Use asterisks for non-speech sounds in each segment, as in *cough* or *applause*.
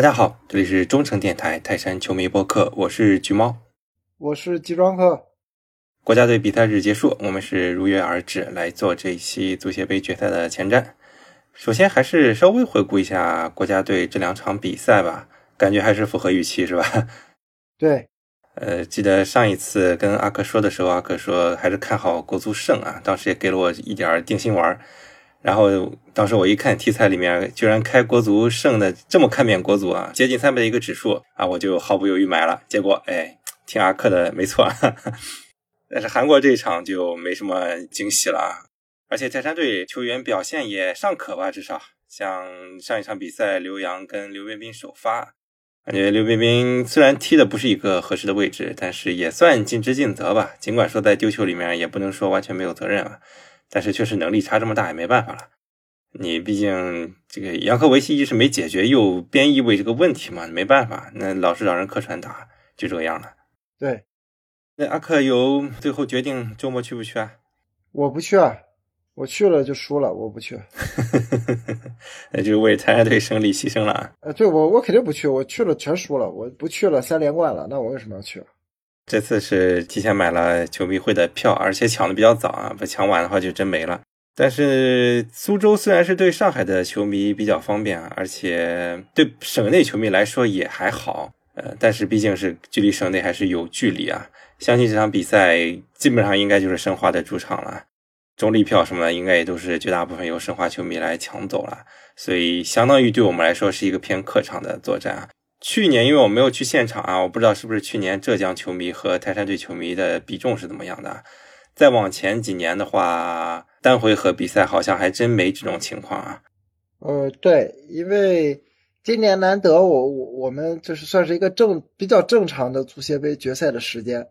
大家好，这里是中诚电台泰山球迷播客，我是橘猫，我是吉庄客。国家队比赛日结束，我们是如约而至来做这一期足协杯决赛的前瞻。首先还是稍微回顾一下国家队这两场比赛吧，感觉还是符合预期，是吧？对，*laughs* 呃，记得上一次跟阿克说的时候，阿克说还是看好国足胜啊，当时也给了我一点定心丸。然后当时我一看题材里面居然开国足胜的这么看面国足啊，接近三倍的一个指数啊，我就毫不犹豫买了。结果哎，听阿克的没错，*laughs* 但是韩国这一场就没什么惊喜了。而且泰山队球员表现也尚可吧，至少像上一场比赛刘洋跟刘彬彬首发，感觉刘彬彬虽然踢的不是一个合适的位置，但是也算尽职尽责吧。尽管说在丢球里面也不能说完全没有责任啊。但是确实能力差这么大也没办法了，你毕竟这个杨科维奇一是没解决右边翼位这个问题嘛，没办法，那老是让人客串打，就这个样了。对，那阿克有最后决定周末去不去啊？我不去啊，我去了就输了，我不去。*laughs* 那就为参赛队胜利牺牲了啊？呃，对我我肯定不去，我去了全输了，我不去了三连冠了，那我为什么要去？这次是提前买了球迷会的票，而且抢的比较早啊，不抢晚的话就真没了。但是苏州虽然是对上海的球迷比较方便啊，而且对省内球迷来说也还好，呃，但是毕竟是距离省内还是有距离啊。相信这场比赛基本上应该就是申花的主场了，中立票什么的应该也都是绝大部分由申花球迷来抢走了，所以相当于对我们来说是一个偏客场的作战啊。去年因为我没有去现场啊，我不知道是不是去年浙江球迷和泰山队球迷的比重是怎么样的。再往前几年的话，单回合比赛好像还真没这种情况啊。呃，对，因为今年难得我我我们就是算是一个正比较正常的足协杯决赛的时间，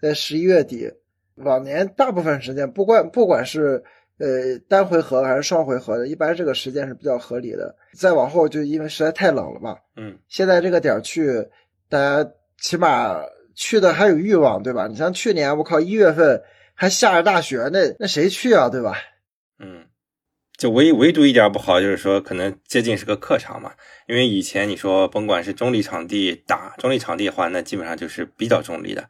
在十一月底。往年大部分时间，不管不管是。呃，单回合还是双回合的，一般这个时间是比较合理的。再往后就因为实在太冷了嘛，嗯，现在这个点去，大家起码去的还有欲望，对吧？你像去年，我靠，一月份还下着大雪，那那谁去啊，对吧？嗯，就唯唯独一点不好就是说，可能接近是个客场嘛，因为以前你说甭管是中立场地打中立场地的话，那基本上就是比较中立的，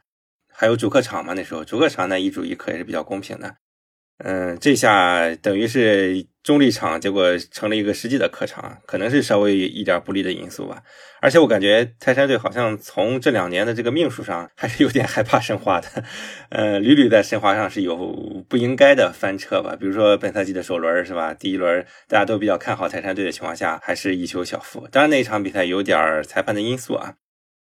还有主客场嘛，那时候主客场那一主一客也是比较公平的。嗯，这下等于是中立场，结果成了一个实际的客场，可能是稍微一点不利的因素吧。而且我感觉泰山队好像从这两年的这个命数上，还是有点害怕申花的。呃，屡屡在申花上是有不应该的翻车吧。比如说本赛季的首轮是吧？第一轮大家都比较看好泰山队的情况下，还是一球小负。当然那一场比赛有点裁判的因素啊。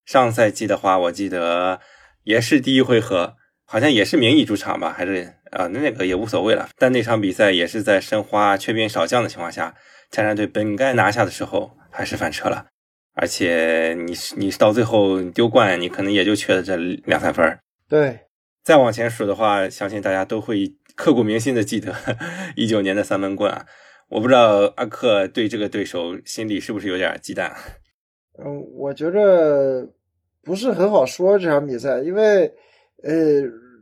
上赛季的话，我记得也是第一回合。好像也是名义主场吧，还是啊？那那个也无所谓了。但那场比赛也是在申花缺兵少将的情况下，泰山队本该拿下的时候，还是翻车了。而且你你到最后丢冠，你可能也就缺了这两三分。对，再往前数的话，相信大家都会刻骨铭心的记得 *laughs* 一九年的三闷棍啊。我不知道阿克对这个对手心里是不是有点忌惮？嗯，我觉着不是很好说这场比赛，因为。呃，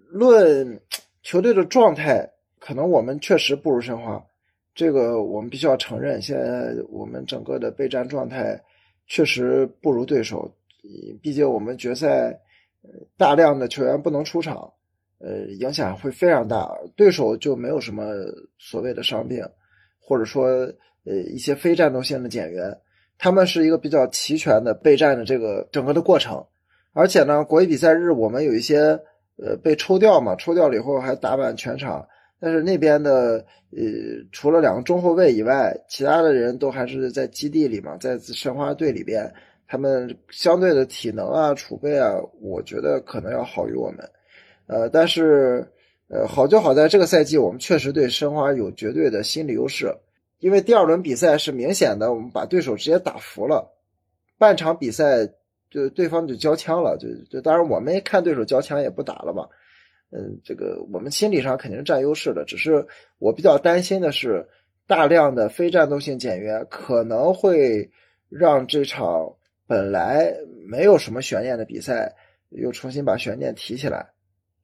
论球队的状态，可能我们确实不如申花，这个我们必须要承认。现在我们整个的备战状态确实不如对手，毕竟我们决赛大量的球员不能出场，呃，影响会非常大。对手就没有什么所谓的伤病，或者说呃一些非战斗性的减员，他们是一个比较齐全的备战的这个整个的过程。而且呢，国际比赛日我们有一些呃被抽掉嘛，抽掉了以后还打满全场。但是那边的呃，除了两个中后卫以外，其他的人都还是在基地里嘛，在申花队里边，他们相对的体能啊、储备啊，我觉得可能要好于我们。呃，但是呃，好就好在这个赛季我们确实对申花有绝对的心理优势，因为第二轮比赛是明显的，我们把对手直接打服了，半场比赛。就对方就交枪了，就就当然我们看对手交枪也不打了嘛，嗯，这个我们心理上肯定是占优势的，只是我比较担心的是大量的非战斗性减员可能会让这场本来没有什么悬念的比赛又重新把悬念提起来，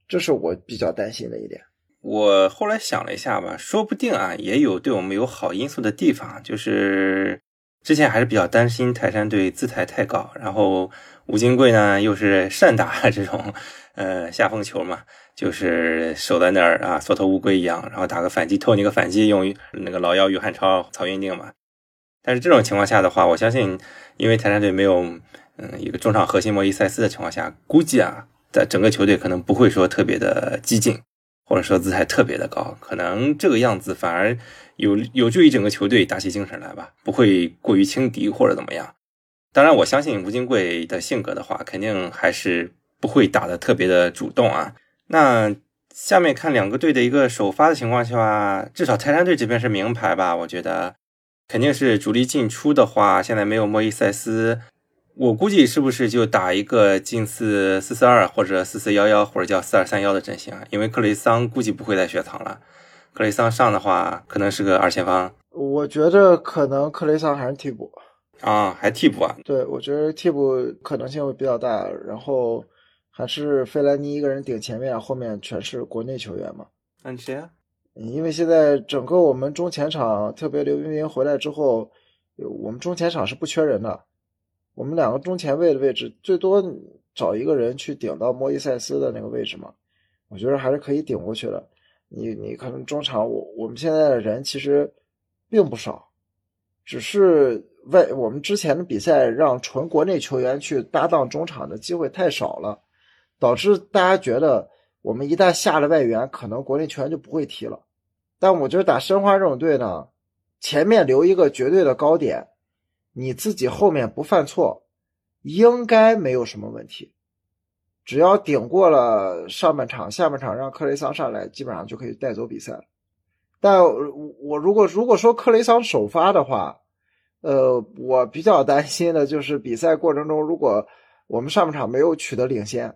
这是我比较担心的一点。我后来想了一下吧，说不定啊也有对我们有好因素的地方，就是。之前还是比较担心泰山队姿态太高，然后吴金贵呢又是善打这种呃下风球嘛，就是守在那儿啊，缩头乌龟一样，然后打个反击，偷你个反击，用那个老妖于汉超、曹云定嘛。但是这种情况下的话，我相信，因为泰山队没有嗯一个中场核心莫伊塞斯的情况下，估计啊，在整个球队可能不会说特别的激进，或者说姿态特别的高，可能这个样子反而有有助于整个球队打起精神来吧，不会过于轻敌或者怎么样。当然，我相信吴金贵的性格的话，肯定还是不会打的特别的主动啊。那下面看两个队的一个首发的情况下，至少泰山队这边是名牌吧，我觉得。肯定是主力进出的话，现在没有莫伊塞斯，我估计是不是就打一个近似四四二或者四四幺幺或者叫四二三幺的阵型啊？因为克雷桑估计不会再雪藏了，克雷桑上的话可能是个二前锋。我觉着可能克雷桑还是替补啊，还替补啊？对，我觉得替补可能性会比较大，然后还是费莱尼一个人顶前面，后面全是国内球员嘛？那谁啊？因为现在整个我们中前场，特别刘彬彬回来之后，我们中前场是不缺人的。我们两个中前卫的位置，最多找一个人去顶到莫伊塞斯的那个位置嘛。我觉得还是可以顶过去的。你你可能中场，我我们现在的人其实并不少，只是外我们之前的比赛让纯国内球员去搭档中场的机会太少了，导致大家觉得。我们一旦下了外援，可能国内球员就不会踢了。但我觉得打申花这种队呢，前面留一个绝对的高点，你自己后面不犯错，应该没有什么问题。只要顶过了上半场，下半场让克雷桑上来，基本上就可以带走比赛了。但我如果如果说克雷桑首发的话，呃，我比较担心的就是比赛过程中，如果我们上半场没有取得领先。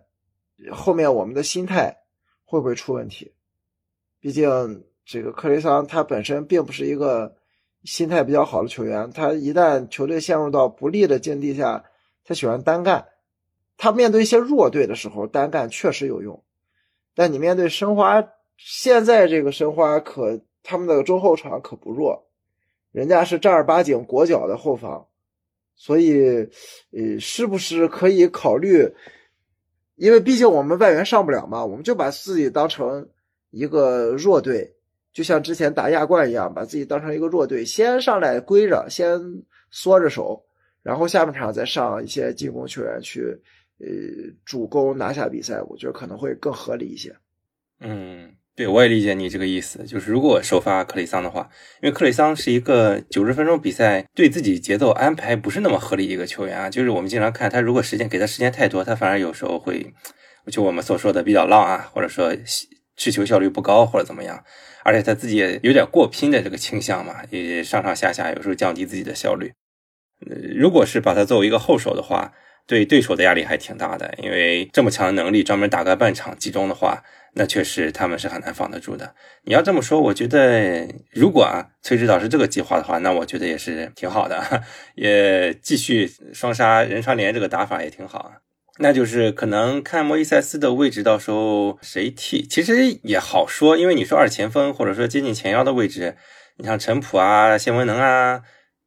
后面我们的心态会不会出问题？毕竟这个克雷桑他本身并不是一个心态比较好的球员，他一旦球队陷入到不利的境地下，他喜欢单干。他面对一些弱队的时候，单干确实有用。但你面对申花，现在这个申花可他们的中后场可不弱，人家是正儿八经国脚的后防，所以呃，是不是可以考虑？因为毕竟我们外援上不了嘛，我们就把自己当成一个弱队，就像之前打亚冠一样，把自己当成一个弱队，先上来归着，先缩着手，然后下半场再上一些进攻球员去，呃，主攻拿下比赛，我觉得可能会更合理一些。嗯。对，我也理解你这个意思，就是如果首发克里桑的话，因为克里桑是一个九十分钟比赛对自己节奏安排不是那么合理一个球员啊，就是我们经常看他，如果时间给他时间太多，他反而有时候会，就我们所说的比较浪啊，或者说需求效率不高或者怎么样，而且他自己也有点过拼的这个倾向嘛，也上上下下有时候降低自己的效率。如果是把他作为一个后手的话，对对手的压力还挺大的，因为这么强的能力，专门打个半场集中的话。那确实他们是很难防得住的。你要这么说，我觉得如果啊崔指导是这个计划的话，那我觉得也是挺好的，*laughs* 也继续双杀人川连这个打法也挺好啊。那就是可能看莫伊塞斯的位置，到时候谁替，其实也好说，因为你说二前锋或者说接近前腰的位置，你像陈普啊、谢文能啊，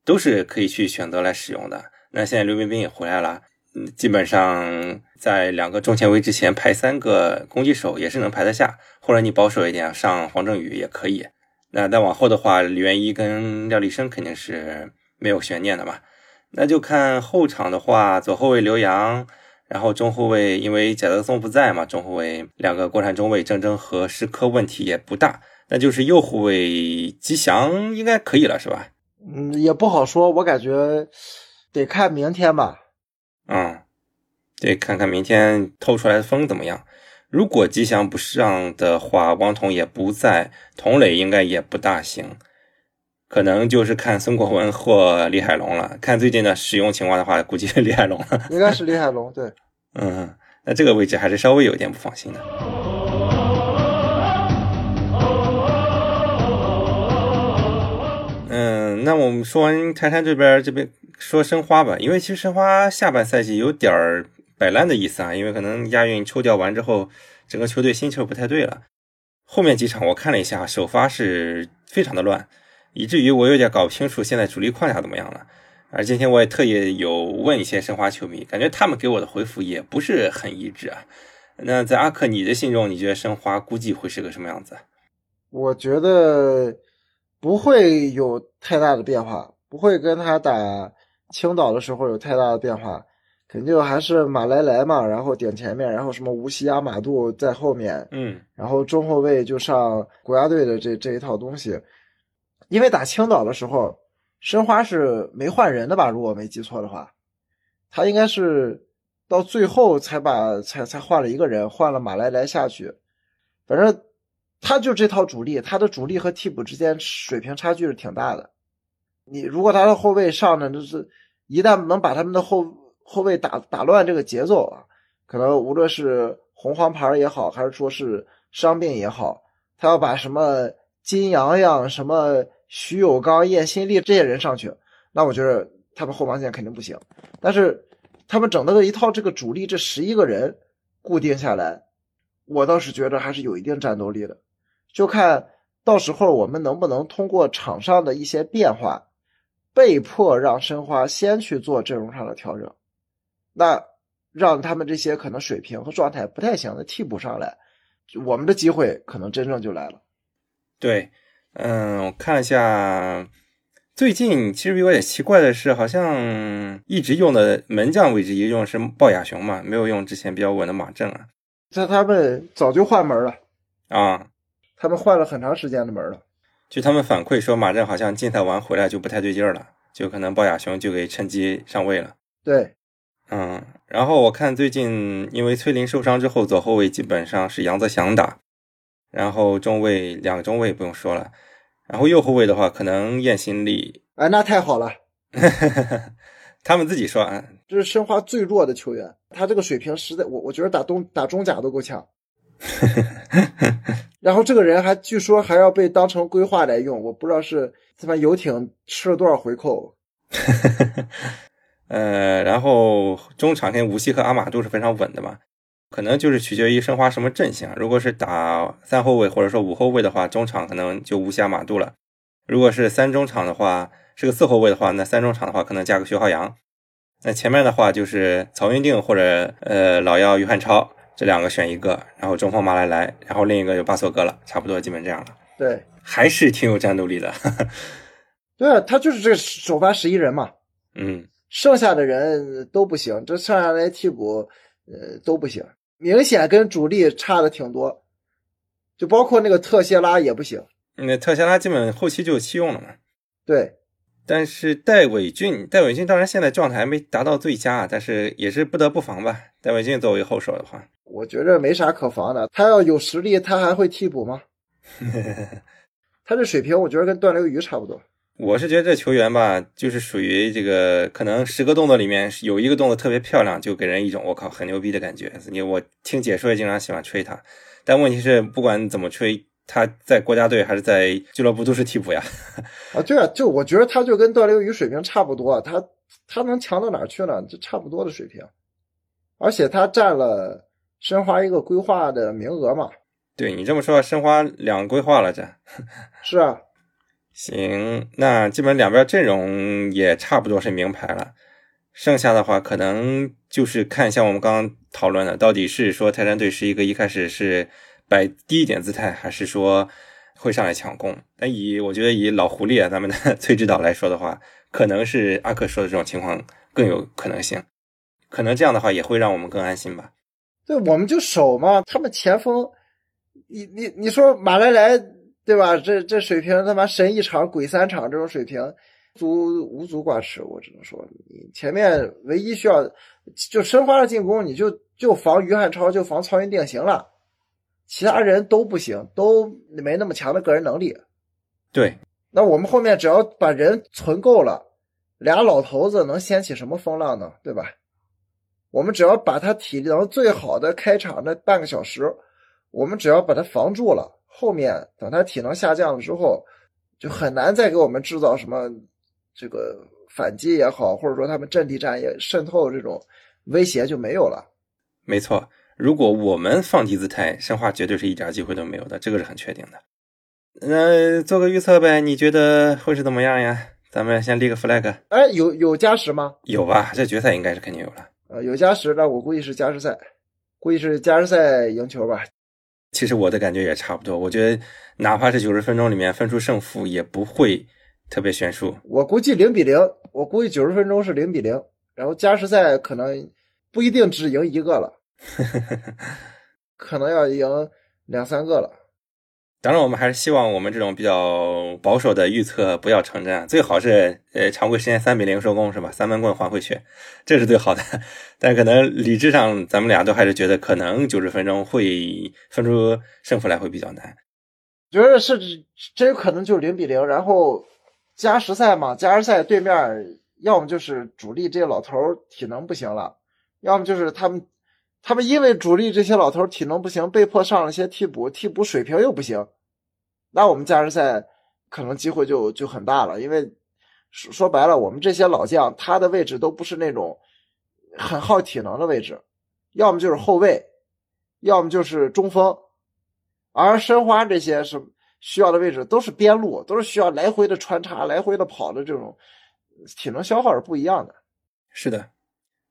都是可以去选择来使用的。那现在刘彬彬也回来了。嗯，基本上在两个中前卫之前排三个攻击手也是能排得下，或者你保守一点上黄正宇也可以。那再往后的话，李元一跟廖立生肯定是没有悬念的嘛。那就看后场的话，左后卫刘洋，然后中后卫因为贾德松不在嘛，中后卫两个国产中卫郑铮和施科问题也不大。那就是右后卫吉祥应该可以了，是吧？嗯，也不好说，我感觉得看明天吧。嗯，得，看看明天透出来的风怎么样。如果吉祥不上的话，王彤也不在，童磊应该也不大行，可能就是看孙国文或李海龙了。看最近的使用情况的话，估计是李海龙了。应该是李海龙，对。*laughs* 嗯，那这个位置还是稍微有点不放心的。嗯，那我们说完泰山这边，这边。说申花吧，因为其实申花下半赛季有点儿摆烂的意思啊，因为可能亚运抽调完之后，整个球队心气不太对了。后面几场我看了一下，首发是非常的乱，以至于我有点搞不清楚现在主力框架怎么样了。而今天我也特意有问一些申花球迷，感觉他们给我的回复也不是很一致啊。那在阿克你的心中，你觉得申花估计会是个什么样子？我觉得不会有太大的变化，不会跟他打青岛的时候有太大的变化，肯定还是马来莱嘛，然后顶前面，然后什么无锡阿马杜在后面，嗯，然后中后卫就上国家队的这这一套东西。因为打青岛的时候，申花是没换人的吧？如果没记错的话，他应该是到最后才把才才换了一个人，换了马来莱下去，反正。他就这套主力，他的主力和替补之间水平差距是挺大的。你如果他的后卫上呢，就是一旦能把他们的后后卫打打乱这个节奏啊，可能无论是红黄牌也好，还是说是伤病也好，他要把什么金洋洋、什么徐有刚、叶新力这些人上去，那我觉得他们后防线肯定不行。但是他们整个一套这个主力这十一个人固定下来，我倒是觉得还是有一定战斗力的。就看到时候我们能不能通过场上的一些变化，被迫让申花先去做阵容上的调整，那让他们这些可能水平和状态不太行的替补上来，我们的机会可能真正就来了。对，嗯，我看了一下，最近其实有点奇怪的是，好像一直用的门将位置也用是鲍亚雄嘛，没有用之前比较稳的马正啊。这他们早就换门了啊。他们换了很长时间的门了，据他们反馈说，马震好像竞赛完回来就不太对劲儿了，就可能鲍亚雄就给趁机上位了。对，嗯，然后我看最近因为崔林受伤之后，左后卫基本上是杨泽祥打，然后中卫两个中卫不用说了，然后右后卫的话可能燕新力，哎，那太好了，他们自己说啊，这是申花最弱的球员，他这个水平实在，我我觉得打东打中甲都够呛。*laughs* 然后这个人还据说还要被当成规划来用，我不知道是他妈游艇吃了多少回扣。*laughs* 呃，然后中场跟无锡和阿马都是非常稳的嘛，可能就是取决于申花什么阵型。如果是打三后卫或者说五后卫的话，中场可能就无暇马杜了；如果是三中场的话，是个四后卫的话，那三中场的话可能加个徐浩洋。那前面的话就是曹云定或者呃老幺于汉超。这两个选一个，然后中锋马来莱，然后另一个就巴索戈了，差不多基本这样了。对，还是挺有战斗力的。对啊，他就是这个首发十一人嘛。嗯，剩下的人都不行，这剩下来替补呃都不行，明显跟主力差的挺多，就包括那个特谢拉也不行。那特谢拉基本后期就弃用了嘛。对。但是戴伟俊，戴伟俊当然现在状态还没达到最佳，但是也是不得不防吧。戴伟俊作为后手的话，我觉着没啥可防的。他要有实力，他还会替补吗？*laughs* 他这水平，我觉得跟段流鱼差不多。我是觉得这球员吧，就是属于这个，可能十个动作里面有一个动作特别漂亮，就给人一种我靠很牛逼的感觉。你我听解说也经常喜欢吹他，但问题是不管怎么吹。他在国家队还是在俱乐部都是替补呀？啊，对啊，就我觉得他就跟段流宇水平差不多，他他能强到哪去呢？就差不多的水平，而且他占了申花一个规划的名额嘛。对你这么说，申花两规划了这？*laughs* 是啊。行，那基本两边阵容也差不多是名牌了，剩下的话可能就是看像我们刚刚讨论的，到底是说泰山队是一个一开始是。摆低一点姿态，还是说会上来抢攻？但以我觉得以老狐狸啊，咱们的 *laughs* 崔指导来说的话，可能是阿克说的这种情况更有可能性。可能这样的话也会让我们更安心吧。对，我们就守嘛。他们前锋，你你你说马来莱对吧？这这水平他妈神一场鬼三场，这种水平足无足挂齿。我只能说，你前面唯一需要就申花的进攻，你就就防于汉超，就防曹云定行了。其他人都不行，都没那么强的个人能力。对，那我们后面只要把人存够了，俩老头子能掀起什么风浪呢？对吧？我们只要把他体能最好的开场那半个小时，我们只要把他防住了，后面等他体能下降了之后，就很难再给我们制造什么这个反击也好，或者说他们阵地战也渗透这种威胁就没有了。没错。如果我们放低姿态，申花绝对是一点机会都没有的，这个是很确定的。那做个预测呗，你觉得会是怎么样呀？咱们先立个 flag。哎，有有加时吗？有吧？这决赛应该是肯定有了。呃，有加时，那我估计是加时赛，估计是加时赛赢球吧。其实我的感觉也差不多，我觉得哪怕是九十分钟里面分出胜负，也不会特别悬殊。我估计零比零，我估计九十分钟是零比零，然后加时赛可能不一定只赢一个了，*laughs* 可能要赢两三个了。当然，我们还是希望我们这种比较保守的预测不要成真，最好是呃常规时间三比零收工，是吧？三分棍还回去，这是最好的。*laughs* 但可能理智上，咱们俩都还是觉得可能九十分钟会分出胜负来会比较难。觉得是真有可能就是零比零，然后加时赛嘛，加时赛对面要么就是主力这些老头体能不行了，要么就是他们。他们因为主力这些老头体能不行，被迫上了些替补，替补水平又不行，那我们加时赛可能机会就就很大了。因为说说白了，我们这些老将他的位置都不是那种很耗体能的位置，要么就是后卫，要么就是中锋，而申花这些是需要的位置都是边路，都是需要来回的穿插、来回的跑的这种体能消耗是不一样的。是的。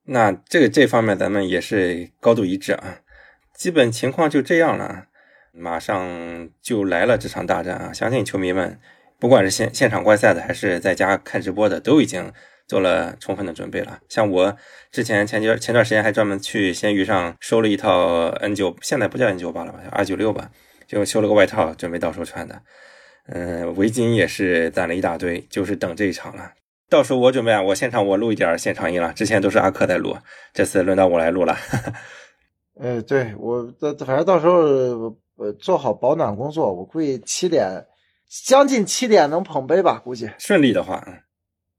那这个这方面咱们也是高度一致啊，基本情况就这样了，马上就来了这场大战啊！相信球迷们，不管是现现场观赛的，还是在家看直播的，都已经做了充分的准备了。像我之前前前前段时间还专门去闲鱼上收了一套 N 九，现在不叫 N 九八了吧，叫 R 九六吧，就修了个外套，准备到时候穿的。嗯，围巾也是攒了一大堆，就是等这一场了。到时候我准备啊，我现场我录一点现场音了。之前都是阿克在录，这次轮到我来录了。*laughs* 哎，对我，反正到时候呃做好保暖工作，我估计七点将近七点能捧杯吧，估计顺利的话。嗯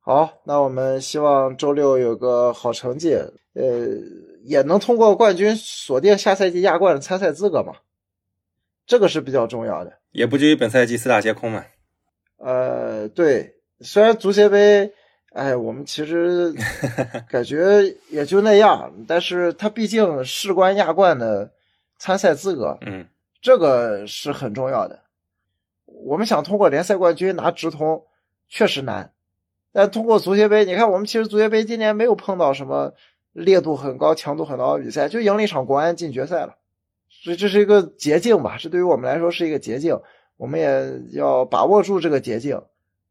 好，那我们希望周六有个好成绩，呃，也能通过冠军锁定下赛季亚冠的参赛资格嘛，这个是比较重要的，也不至于本赛季四大皆空嘛。呃，对，虽然足协杯。哎，我们其实 *laughs* 感觉也就那样，但是他毕竟事关亚冠的参赛资格，嗯，这个是很重要的。我们想通过联赛冠军拿直通，确实难，但通过足协杯，你看我们其实足协杯今年没有碰到什么烈度很高、强度很高的比赛，就赢了一场国安进决赛了，所以这是一个捷径吧？这对于我们来说是一个捷径，我们也要把握住这个捷径。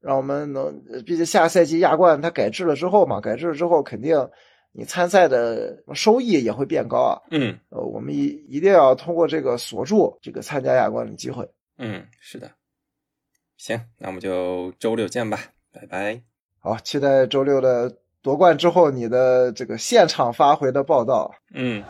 让我们能，毕竟下赛季亚冠它改制了之后嘛，改制了之后肯定你参赛的收益也会变高啊。嗯，呃，我们一一定要通过这个锁住这个参加亚冠的机会。嗯，是的。行，那我们就周六见吧，拜拜。好，期待周六的夺冠之后你的这个现场发回的报道。嗯。